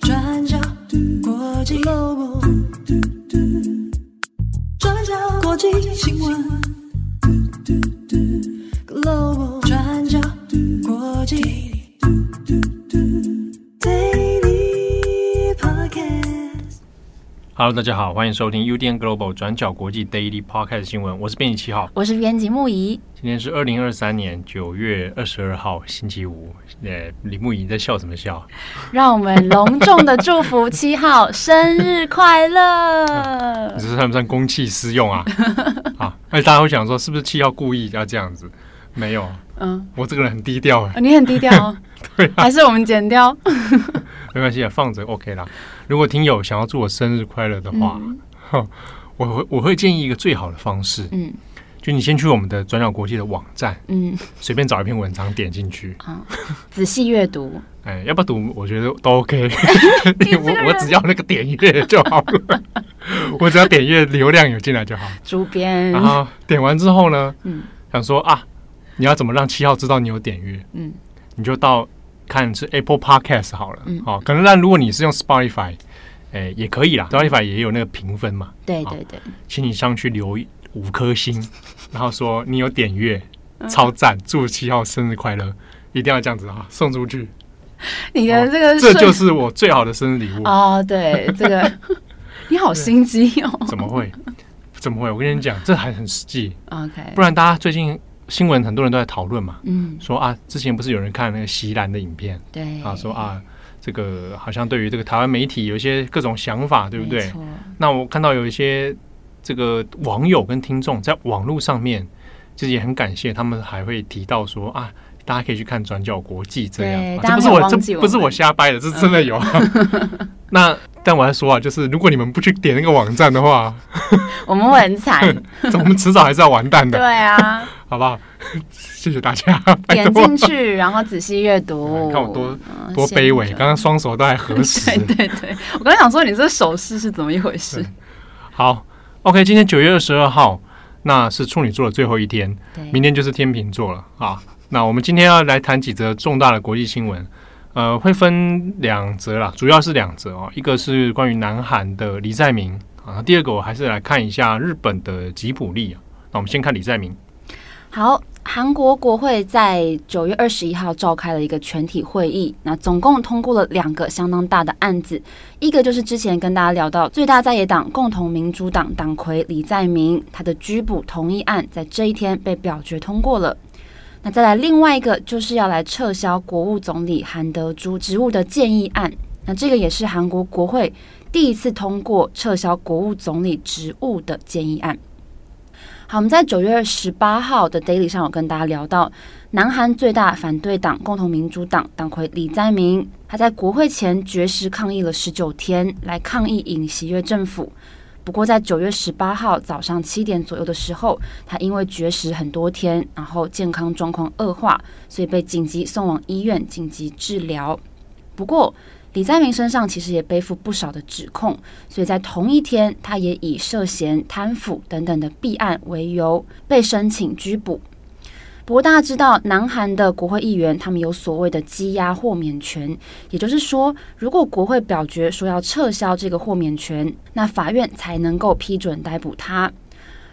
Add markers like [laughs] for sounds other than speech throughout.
转角国际 Global，转角国际新闻 Hello，大家好，欢迎收听 UDN Global 转角国际 Daily Podcast 新闻，我是编辑七号，我是编辑木仪。今天是二零二三年九月二十二号星期五。呃，李木仪你在笑什么笑？让我们隆重的祝福七号 [laughs] 生日快乐！[laughs] 你这算不算公器私用啊？[laughs] 啊，而且大家会想说，是不是七号故意要这样子？没有，嗯，我这个人很低调，哦，你很低调，对，啊，还是我们剪掉？没关系啊，放着 OK 啦。如果听友想要祝我生日快乐的话，嗯，我会我会建议一个最好的方式，嗯。就你先去我们的转角国际的网站，嗯，随便找一篇文章点进去，啊，仔细阅读。哎，要不要读？我觉得都 OK。[laughs] 我我只要那个点阅就好了，[laughs] 我只要点阅流量有进来就好。主编，然后点完之后呢，嗯，想说啊，你要怎么让七号知道你有点阅？嗯，你就到看是 Apple Podcast 好了，嗯，好，可能但如果你是用 Spotify，哎，也可以啦，Spotify 也有那个评分嘛。对对对，请你上去留五颗星，[laughs] 然后说你有点阅，超赞！祝七号生日快乐，一定要这样子啊，送出去。你的这个、哦，这就是我最好的生日礼物哦。对，这个 [laughs] 你好心机哦。怎么会？怎么会？我跟你讲，这还很实际。OK，不然大家最近新闻很多人都在讨论嘛。嗯，说啊，之前不是有人看那个席兰的影片？对啊，说啊，这个好像对于这个台湾媒体有一些各种想法，对不对？那我看到有一些。这个网友跟听众在网络上面，其实也很感谢他们，还会提到说啊，大家可以去看转角国际这样，这不是我这不是我瞎掰的，这是真的有。[laughs] 那但我还说啊，就是如果你们不去点那个网站的话，[laughs] 我们会很惨，[laughs] 我们迟早还是要完蛋的。对啊，好不好？[laughs] 谢谢大家。点进去，然后仔细阅读。[laughs] 看我多多卑微，刚刚双手都还合十。对对对，我刚刚想说你这个手势是怎么一回事？好。OK，今天九月二十二号，那是处女座的最后一天，明天就是天秤座了啊。那我们今天要来谈几则重大的国际新闻，呃，会分两则啦，主要是两则哦，一个是关于南韩的李在明啊，第二个我还是来看一下日本的吉卜力啊。那我们先看李在明，好。韩国国会在九月二十一号召开了一个全体会议，那总共通过了两个相当大的案子，一个就是之前跟大家聊到最大在野党共同民主党党魁李在明他的拘捕同意案，在这一天被表决通过了。那再来另外一个就是要来撤销国务总理韩德洙职务的建议案，那这个也是韩国国会第一次通过撤销国务总理职务的建议案。好，我们在九月十八号的 Daily 上有跟大家聊到，南韩最大反对党共同民主党党魁李在明，他在国会前绝食抗议了十九天，来抗议尹锡悦政府。不过在九月十八号早上七点左右的时候，他因为绝食很多天，然后健康状况恶化，所以被紧急送往医院紧急治疗。不过，李在明身上其实也背负不少的指控，所以在同一天，他也以涉嫌贪腐等等的弊案为由被申请拘捕。不过大家知道，南韩的国会议员他们有所谓的羁押豁免权，也就是说，如果国会表决说要撤销这个豁免权，那法院才能够批准逮捕他。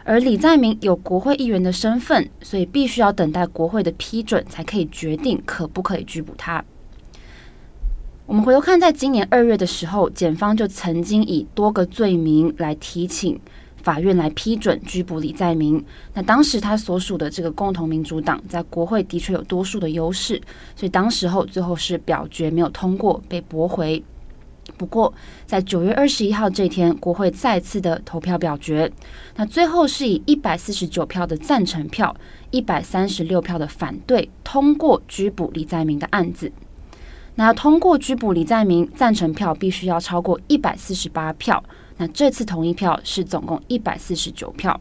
而李在明有国会议员的身份，所以必须要等待国会的批准才可以决定可不可以拘捕他。我们回头看，在今年二月的时候，检方就曾经以多个罪名来提请法院来批准拘捕李在明。那当时他所属的这个共同民主党在国会的确有多数的优势，所以当时候最后是表决没有通过，被驳回。不过在九月二十一号这天，国会再次的投票表决，那最后是以一百四十九票的赞成票，一百三十六票的反对，通过拘捕李在明的案子。那通过拘捕李在明，赞成票必须要超过一百四十八票。那这次同意票是总共一百四十九票。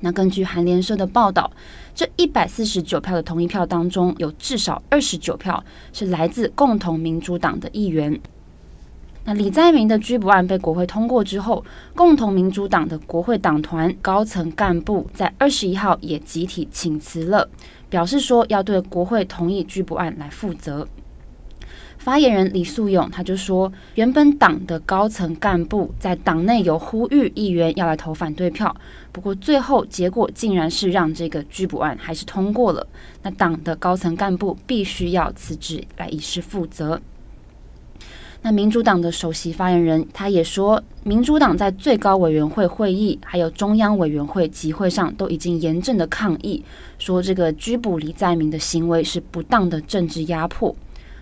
那根据韩联社的报道，这一百四十九票的同意票当中，有至少二十九票是来自共同民主党的议员。那李在明的拘捕案被国会通过之后，共同民主党的国会党团高层干部在二十一号也集体请辞了，表示说要对国会同意拘捕案来负责。发言人李素勇他就说，原本党的高层干部在党内有呼吁议员要来投反对票，不过最后结果竟然是让这个拘捕案还是通过了。那党的高层干部必须要辞职来以示负责。那民主党的首席发言人他也说，民主党在最高委员会会议还有中央委员会集会上都已经严正的抗议，说这个拘捕李在明的行为是不当的政治压迫。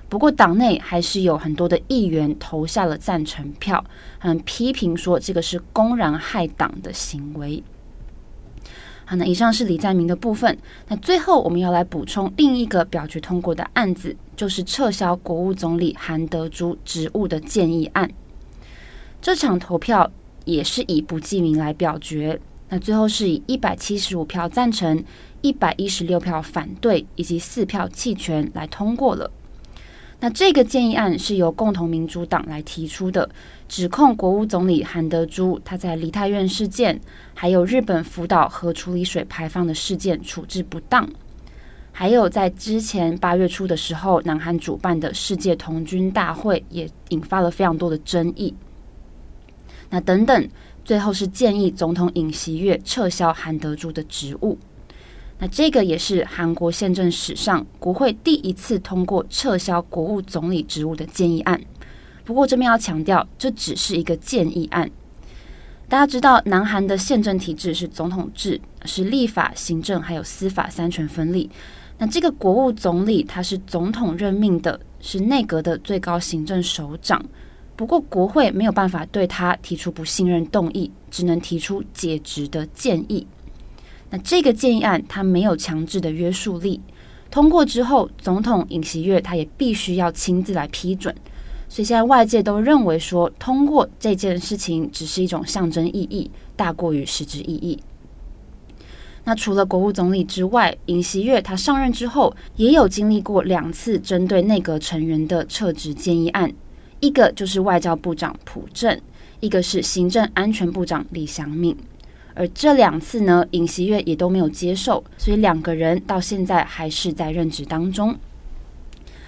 不过，党内还是有很多的议员投下了赞成票，很批评说这个是公然害党的行为。好，那以上是李在明的部分。那最后我们要来补充另一个表决通过的案子，就是撤销国务总理韩德洙职务的建议案。这场投票也是以不记名来表决，那最后是以一百七十五票赞成、一百一十六票反对以及四票弃权来通过了。那这个建议案是由共同民主党来提出的，指控国务总理韩德洙他在梨泰院事件，还有日本福岛核处理水排放的事件处置不当，还有在之前八月初的时候，南韩主办的世界童军大会也引发了非常多的争议。那等等，最后是建议总统尹锡悦撤销韩德洙的职务。那这个也是韩国宪政史上国会第一次通过撤销国务总理职务的建议案。不过这边要强调，这只是一个建议案。大家知道，南韩的宪政体制是总统制，是立法、行政还有司法三权分立。那这个国务总理他是总统任命的，是内阁的最高行政首长。不过国会没有办法对他提出不信任动议，只能提出解职的建议。那这个建议案，它没有强制的约束力，通过之后，总统尹锡悦他也必须要亲自来批准。所以现在外界都认为说，通过这件事情只是一种象征意义，大过于实质意义。那除了国务总理之外，尹锡悦他上任之后，也有经历过两次针对内阁成员的撤职建议案，一个就是外交部长朴正，一个是行政安全部长李祥敏。而这两次呢，尹锡悦也都没有接受，所以两个人到现在还是在任职当中。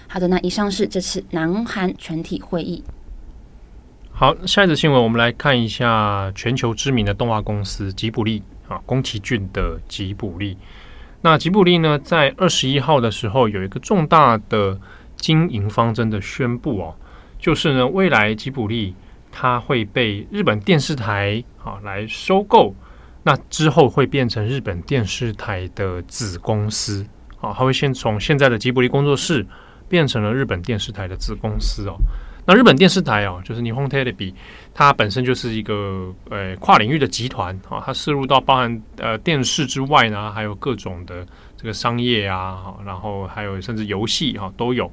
好的，那以上是这次南韩全体会议。好，下一则新闻，我们来看一下全球知名的动画公司吉卜力啊，宫崎骏的吉卜力。那吉卜力呢，在二十一号的时候有一个重大的经营方针的宣布哦，就是呢，未来吉卜力它会被日本电视台啊来收购。那之后会变成日本电视台的子公司，啊，它会先从现在的吉卜力工作室变成了日本电视台的子公司哦。那日本电视台哦，就是日本テレビ，它本身就是一个呃跨领域的集团啊，它涉入到包含呃电视之外呢，还有各种的这个商业啊，然后还有甚至游戏哈都有。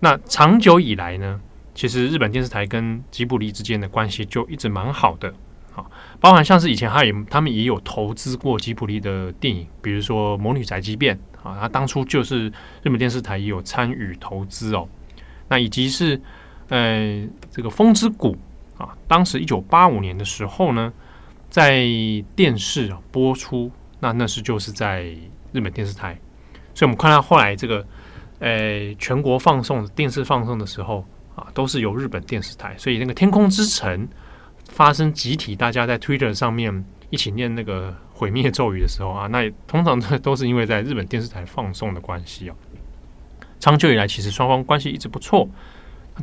那长久以来呢，其实日本电视台跟吉卜力之间的关系就一直蛮好的。 啊包含像是以前他也他们也有投资过吉卜力的电影，比如说《魔女宅急便》啊，他当初就是日本电视台也有参与投资哦。那以及是呃这个《风之谷》啊，当时一九八五年的时候呢，在电视播出，那那时就是在日本电视台，所以我们看到后来这个呃全国放送电视放送的时候啊，都是由日本电视台，所以那个《天空之城》。发生集体大家在 Twitter 上面一起念那个毁灭咒语的时候啊，[laughs] 那也通常这都是因为在日本电视台放送的关系哦。长久以来，其实双方关系一直不错，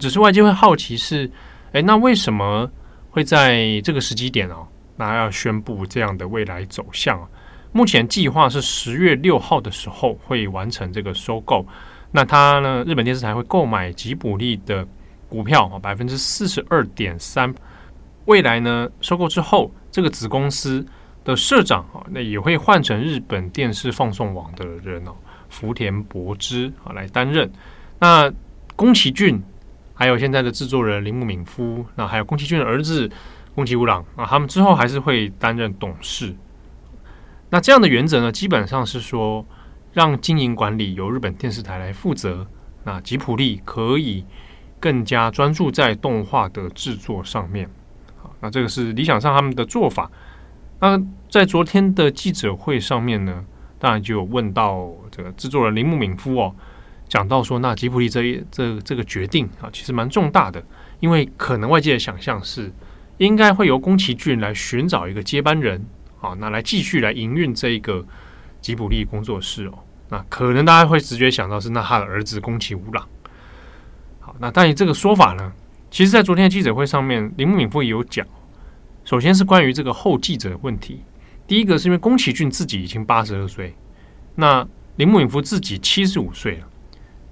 只是外界会好奇是，诶，那为什么会在这个时机点哦，那要宣布这样的未来走向啊？目前计划是十月六号的时候会完成这个收购，那他呢，日本电视台会购买吉卜力的股票啊，百分之四十二点三。未来呢，收购之后，这个子公司的社长啊，那也会换成日本电视放送网的人哦，福田博之啊来担任。那宫崎骏，还有现在的制作人铃木敏夫，那还有宫崎骏的儿子宫崎吾朗啊，他们之后还是会担任董事。那这样的原则呢，基本上是说，让经营管理由日本电视台来负责，那吉卜力可以更加专注在动画的制作上面。那这个是理想上他们的做法。那在昨天的记者会上面呢，当然就有问到这个制作人铃木敏夫哦，讲到说，那吉卜力这一这这个决定啊，其实蛮重大的，因为可能外界的想象是应该会由宫崎骏来寻找一个接班人啊，那来继续来营运这一个吉卜力工作室哦。那可能大家会直觉想到是那他的儿子宫崎吾朗。好，那但是这个说法呢，其实在昨天的记者会上面，铃木敏夫也有讲。首先是关于这个后继者的问题，第一个是因为宫崎骏自己已经八十二岁，那铃木敏夫自己七十五岁了。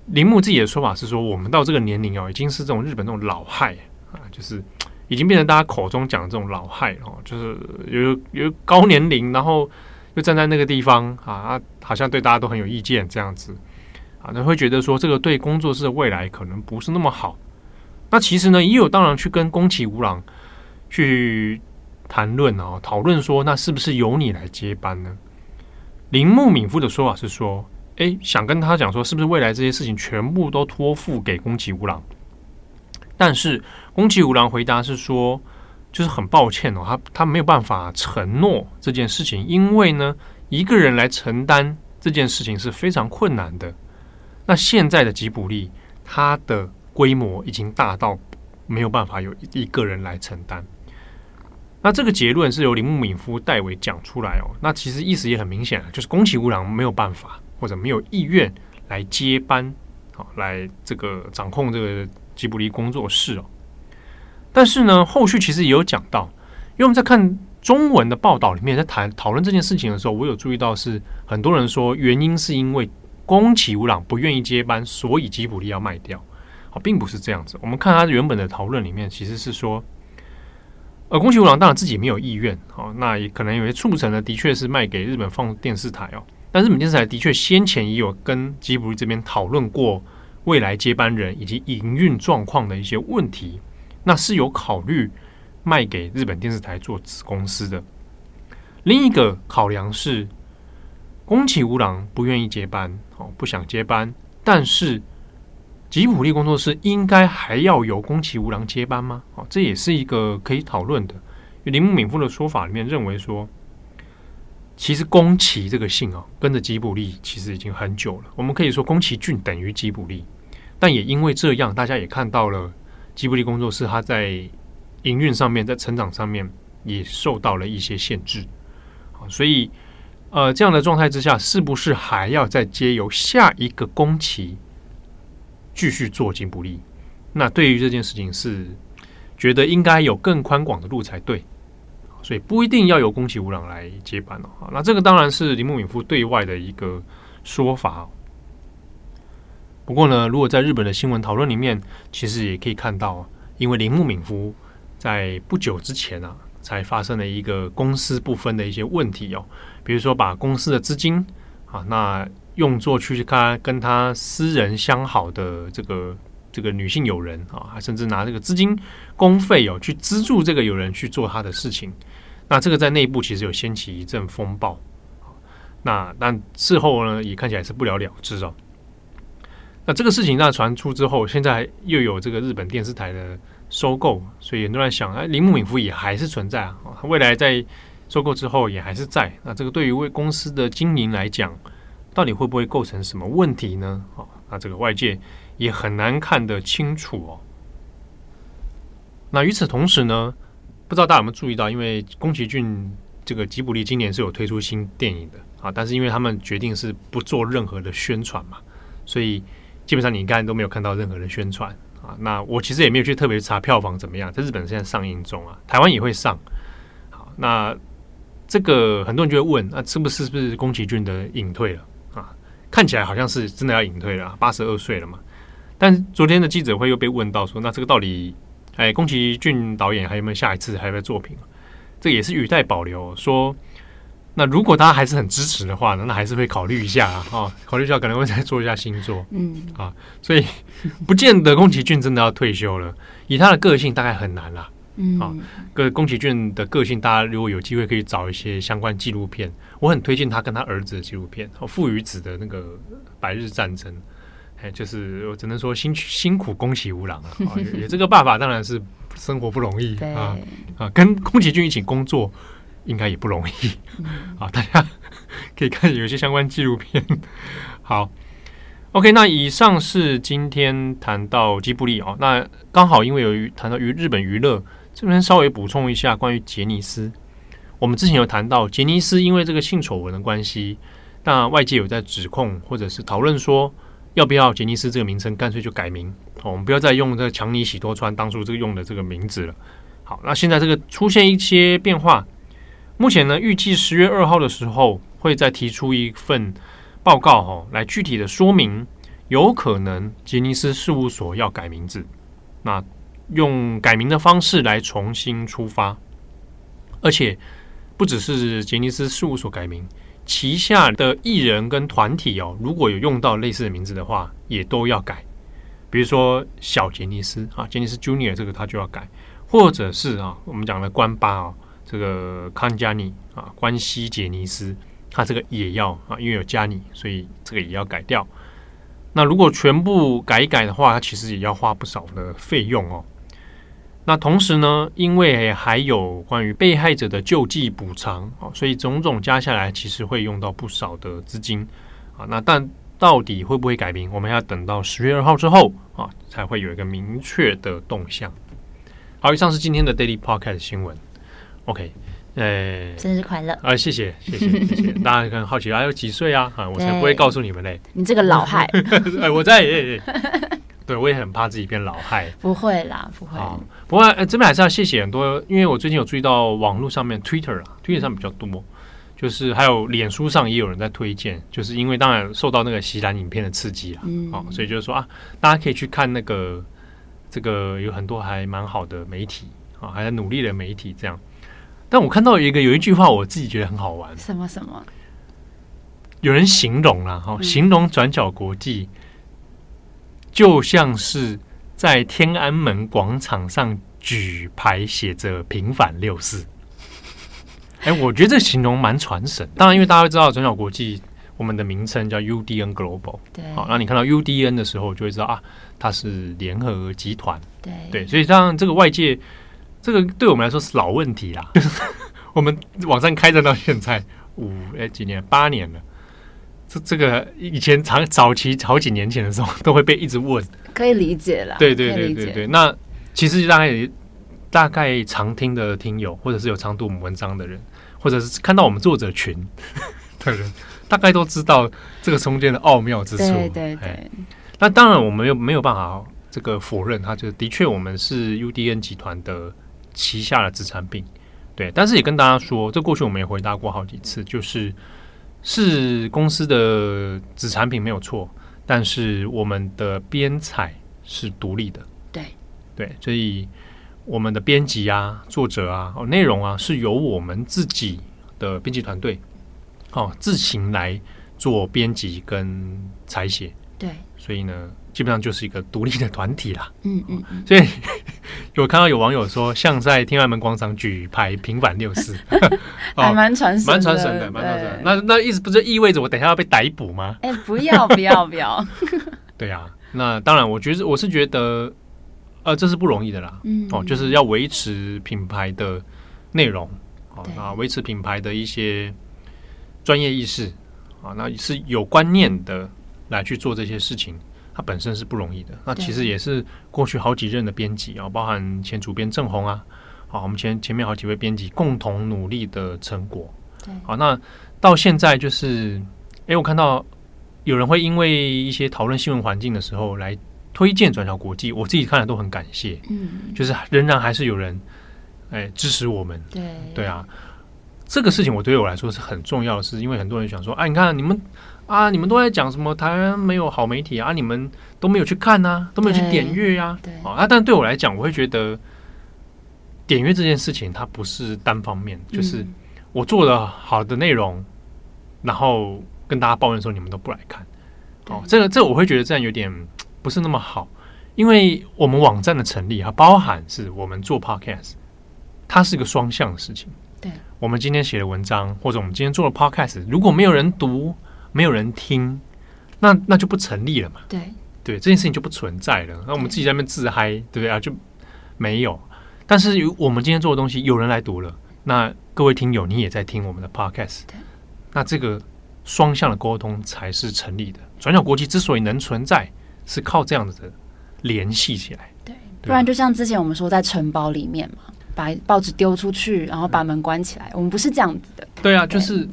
铃木自己的说法是说，我们到这个年龄哦，已经是这种日本这种老害啊，就是已经变成大家口中讲的这种老害哦，就是有有高年龄，然后又站在那个地方啊，好像对大家都很有意见这样子啊，那会觉得说这个对工作室的未来可能不是那么好。那其实呢，也有当然去跟宫崎吾郎去谈论哦，讨论说那是不是由你来接班呢？铃木敏夫的说法是说。哎，想跟他讲说，是不是未来这些事情全部都托付给宫崎吾郎？但是宫崎吾郎回答是说，就是很抱歉哦，他他没有办法承诺这件事情，因为呢，一个人来承担这件事情是非常困难的。那现在的吉卜力，他的规模已经大到没有办法有一个人来承担。那这个结论是由铃木敏夫代为讲出来哦。那其实意思也很明显，就是宫崎吾朗没有办法。或者没有意愿来接班，好，来这个掌控这个吉卜力工作室哦。但是呢，后续其实也有讲到，因为我们在看中文的报道里面，在谈讨论这件事情的时候，我有注意到是很多人说原因是因为宫崎吾朗不愿意接班，所以吉卜力要卖掉。并不是这样子。我们看他原本的讨论里面，其实是说，呃，宫崎吾朗当然自己没有意愿，好，那也可能有些促成的，的确是卖给日本放电视台哦。但日本电视台的确先前也有跟吉卜力这边讨论过未来接班人以及营运状况的一些问题，那是有考虑卖给日本电视台做子公司的。另一个考量是宫崎吾朗不愿意接班，哦，不想接班，但是吉卜力工作室应该还要由宫崎吾郎接班吗？哦，这也是一个可以讨论的。铃木敏夫的说法里面认为说。其实宫崎这个姓哦，跟着吉卜力其实已经很久了。我们可以说宫崎骏等于吉卜力，但也因为这样，大家也看到了吉卜力工作室它在营运上面，在成长上面也受到了一些限制。所以呃，这样的状态之下，是不是还要再接由下一个宫崎继续做吉卜力？那对于这件事情是觉得应该有更宽广的路才对。所以不一定要由宫崎吾朗来接班哦。那这个当然是铃木敏夫对外的一个说法。不过呢，如果在日本的新闻讨论里面，其实也可以看到，因为铃木敏夫在不久之前啊，才发生了一个公私不分的一些问题哦。比如说把公司的资金啊，那用作去看跟他私人相好的这个这个女性友人啊，甚至拿这个资金公费哦去资助这个友人去做他的事情。那这个在内部其实有掀起一阵风暴，那但事后呢也看起来是不了了之哦。那这个事情那传出之后，现在又有这个日本电视台的收购，所以很多人想，哎，铃木敏夫也还是存在啊，未来在收购之后也还是在。那这个对于为公司的经营来讲，到底会不会构成什么问题呢？啊，那这个外界也很难看得清楚哦。那与此同时呢？不知道大家有没有注意到，因为宫崎骏这个吉卜力今年是有推出新电影的啊，但是因为他们决定是不做任何的宣传嘛，所以基本上你应该都没有看到任何的宣传啊。那我其实也没有去特别查票房怎么样，在日本现在上映中啊，台湾也会上。好，那这个很多人就会问，那是不是是不是宫崎骏的隐退了？看起来好像是真的要隐退了，八十二岁了嘛。但昨天的记者会又被问到说，那这个到底？哎，宫崎骏导演还有没有下一次还有没有作品？这也是语带保留。说，那如果大家还是很支持的话呢，那还是会考虑一下啊，哦、考虑一下可能会再做一下新作。嗯，啊，所以不见得宫崎骏真的要退休了。以他的个性，大概很难啦。嗯，啊，个宫崎骏的个性，大家如果有机会可以找一些相关纪录片，我很推荐他跟他儿子的纪录片，哦，父与子的那个白日战争。哎就是我只能说辛辛苦宫崎吾朗啊，也这个爸爸当然是生活不容易啊啊，跟宫崎骏一起工作应该也不容易 [laughs] 啊，大家可以看有些相关纪录片。好，OK，那以上是今天谈到吉卜力哦。那刚好因为有谈到于日本娱乐这边，稍微补充一下关于杰尼斯。我们之前有谈到杰尼斯因为这个性丑闻的关系，那外界有在指控或者是讨论说，要不要杰尼斯这个名称干脆就改名？哦，我们不要再用这个强尼喜多川当初这个用的这个名字了。好，那现在这个出现一些变化，目前呢，预计十月二号的时候会再提出一份。报告哈，来具体的说明，有可能杰尼斯事务所要改名字，那用改名的方式来重新出发，而且不只是杰尼斯事务所改名，旗下的艺人跟团体哦，如果有用到类似的名字的话，也都要改。比如说小杰尼斯啊，杰尼斯 Junior 这个他就要改，或者是啊，我们讲的关八啊，这个康佳尼啊，关西杰尼斯。他这个也要啊，因为有加尼，所以这个也要改掉。那如果全部改一改的话，它其实也要花不少的费用哦。那同时呢，因为还有关于被害者的救济补偿啊，所以种种加下来，其实会用到不少的资金啊。那但到底会不会改名，我们要等到十月二号之后啊，才会有一个明确的动向。好，以上是今天的 Daily Podcast 新闻。OK。哎，生日快乐！啊，谢谢，谢谢，谢谢！[laughs] 大家可能好奇啊，有几岁啊？啊，我才不会告诉你们嘞！你这个老害！[laughs] 哎，我在，哎哎，[laughs] 对我也很怕自己变老害。不会啦，不会。不过，这边还是要谢谢很多，因为我最近有注意到网络上面 Twitter 啊，Twitter 上比较多，就是还有脸书上也有人在推荐，就是因为当然受到那个锡兰影片的刺激啊，好，所以就是说啊，大家可以去看那个这个有很多还蛮好的媒体啊，还在努力的媒体这样。但我看到一个有一句话，我自己觉得很好玩。什么什么？有人形容了哈，形容转角国际就像是在天安门广场上举牌写着“平反六四”。哎，我觉得这形容蛮传神。当然，因为大家都知道转角国际我们的名称叫 UDN Global，对。好，那你看到 UDN 的时候，就会知道啊，它是联合集团。对对，所以像这个外界。这个对我们来说是老问题啦，就 [laughs] 是我们网站开着到现在五哎几年八年了，这这个以前长早期好几年前的时候都会被一直问，可以理解了。对对对对对，那其实大概大概常听的听友，或者是有常读我们文章的人，或者是看到我们作者群 [laughs] 的人，大概都知道这个中间的奥妙之处。对对对，那当然我们又没有办法这个否认，他就的确我们是 UDN 集团的。旗下的子产品，对，但是也跟大家说，这过去我们也回答过好几次，就是是公司的子产品没有错，但是我们的编采是独立的，对。对，所以我们的编辑啊、作者啊、哦内容啊，是由我们自己的编辑团队哦自行来做编辑跟采写，对，所以呢。基本上就是一个独立的团体啦。嗯嗯，嗯，所以 [laughs] 有看到有网友说，像在天安门广场举牌平反六四，[laughs] 还蛮传神，蛮传神的，蛮传神。那那意思不是意味着我等一下要被逮捕吗？哎、欸，不要不要不要。[laughs] 对呀、啊，那当然，我觉得我是觉得，呃，这是不容易的啦。嗯，哦，就是要维持品牌的内容，啊，维持品牌的一些专业意识，啊，那是有观念的来去做这些事情。它本身是不容易的，那其实也是过去好几任的编辑啊，包含前主编郑红啊，好，我们前前面好几位编辑共同努力的成果。对，好，那到现在就是，哎、欸，我看到有人会因为一些讨论新闻环境的时候来推荐转角国际，我自己看了都很感谢。嗯，就是 [laughs] 仍然还是有人哎、欸、支持我们。对，对啊，这个事情我对我来说是很重要的事，因为很多人想说，哎，你看你们。啊！你们都在讲什么？台湾没有好媒体啊！你们都没有去看啊，都没有去点阅呀。对啊，但对我来讲，我会觉得点阅这件事情它不是单方面，就是我做了好的内容，然后跟大家抱怨说你们都不来看。哦，这个这个我会觉得这样有点 [tsk] 不是那么好，因为我们网站的成立啊，包含是我们做 Podcast，它是一个双向的事情。对，我们今天写的文章，或者我们今天做的 Podcast，如果没有人读。没有人听，那那就不成立了嘛。对对，这件事情就不存在了。那我们自己在那边自嗨，对不对啊？就没有。但是有我们今天做的东西，有人来读了。那各位听友，你也在听我们的 podcast，那这个双向的沟通才是成立的。转角国际之所以能存在，是靠这样子的联系起来。对，不然就像之前我们说在城堡里面嘛，把报纸丢出去，然后把门关起来。我们不是这样子的。对啊，就是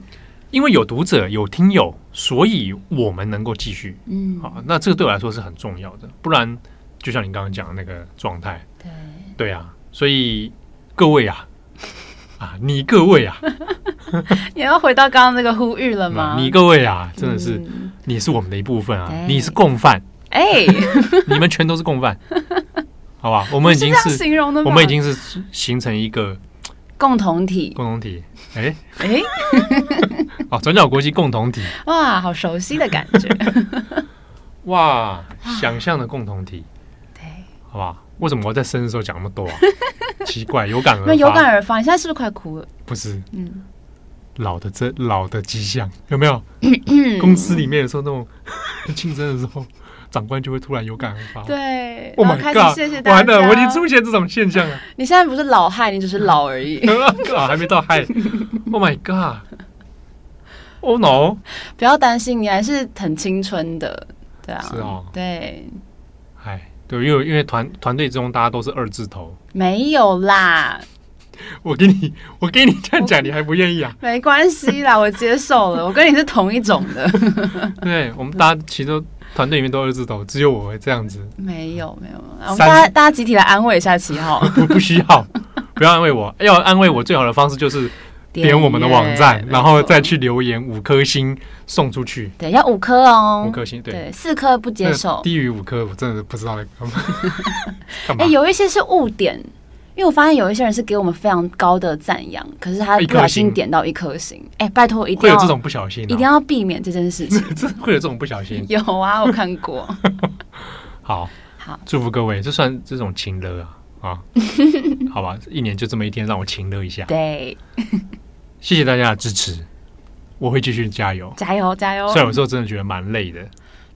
因为有读者、有听友，所以我们能够继续。嗯，好，那这个对我来说是很重要的。不然，就像你刚刚讲的那个状态，对，对啊，所以各位啊。啊，你各位啊，[laughs] 你要回到刚刚那个呼吁了吗？[laughs] 你各位啊，真的是，嗯、你是我们的一部分啊，你是共犯，哎、欸，[laughs] 你们全都是共犯，好吧？我们已经是，是形容的，我们已经是形成一个共同体，共同体，哎、欸、哎，欸、哦，转角国际共同体，哇，好熟悉的感觉，[laughs] [laughs] 哇，想象的共同体，对，好吧？为什么我在生日的时候讲那么多啊？[laughs] 奇怪，有感而发，有感而发。你现在是不是快哭了？不是，嗯，老的这老的迹象有没有？公司里面有时候那种竞争的时候，长官就会突然有感而发。对，Oh my God，谢谢大家。完了，我已经出现这种现象了。你现在不是老害，你只是老而已。啊，还没到害。Oh my God，Oh no！不要担心，你还是很青春的。对啊，是哦，对。哎。对，因为因为团团队中大家都是二字头，没有啦。我给你，我给你这样讲，你还不愿意啊？没关系啦，我接受了。[laughs] 我跟你是同一种的。对，我们大家其实团队里面都二字头，只有我会这样子。没有没有，我们大家大家集体来安慰一下七号。[laughs] 不不需要，不要安慰我。要安慰我最好的方式就是。点我们的网站，然后再去留言五颗星送出去。对，要五颗哦，五颗星。对，四颗不接受。低于五颗，我真的不知道在 [laughs] 干嘛。哎，有一些是误点，因为我发现有一些人是给我们非常高的赞扬，可是他不小心点到一颗星。哎，拜托，一定要会有这种不小心，一定要避免这件事情。[laughs] 会有这种不小心？有啊，我看过。[laughs] 好，好，祝福各位，这算这种情乐啊啊？好吧，一年就这么一天，让我情乐一下。对。谢谢大家的支持，我会继续加油，加油，加油！虽然有时候真的觉得蛮累的，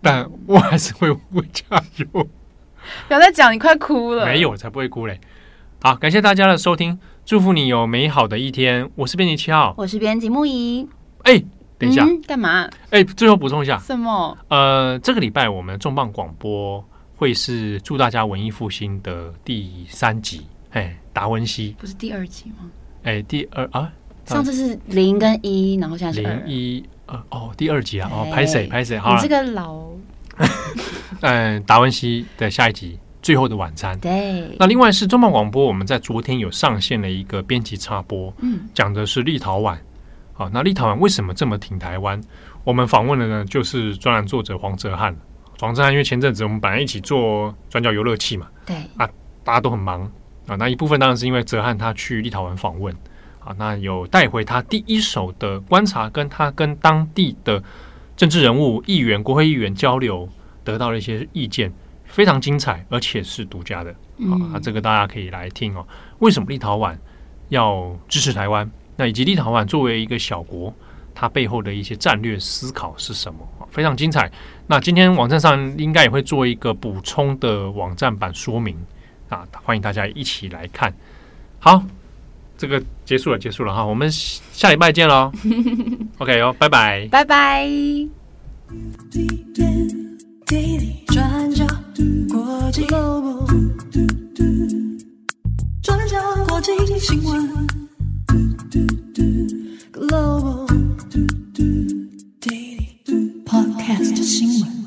但我还是会会加油。[laughs] 不要再讲，你快哭了。没有，我才不会哭嘞。好，感谢大家的收听，祝福你有美好的一天。我是编辑七号，我是编辑木仪。哎，等一下，干嘛？哎，最后补充一下，什么？呃，这个礼拜我们重磅广播会是祝大家文艺复兴的第三集。哎，达文西不是第二集吗？哎，第二啊。上次是零跟一，然后现在是零一二哦，第二集啊哦，拍谁拍谁？好，你这个老，[laughs] 嗯，达文西的下一集《最后的晚餐》。对，那另外是中广广播，我们在昨天有上线了一个编辑插播，嗯，讲的是立陶宛。好，那立陶宛为什么这么挺台湾？我们访问的呢，就是专栏作者黄哲翰。黄哲翰因为前阵子我们本来一起做转角游乐器嘛，对啊，大家都很忙啊，那一部分当然是因为哲翰他去立陶宛访问。啊，那有带回他第一手的观察，跟他跟当地的政治人物、议员、国会议员交流，得到了一些意见，非常精彩，而且是独家的。啊，这个大家可以来听哦。为什么立陶宛要支持台湾？那以及立陶宛作为一个小国，它背后的一些战略思考是什么？非常精彩。那今天网站上应该也会做一个补充的网站版说明啊，欢迎大家一起来看。好。这个结束了，结束了哈，我们下礼拜见喽。[laughs] OK 哟，拜拜，拜拜。Podcast 新闻。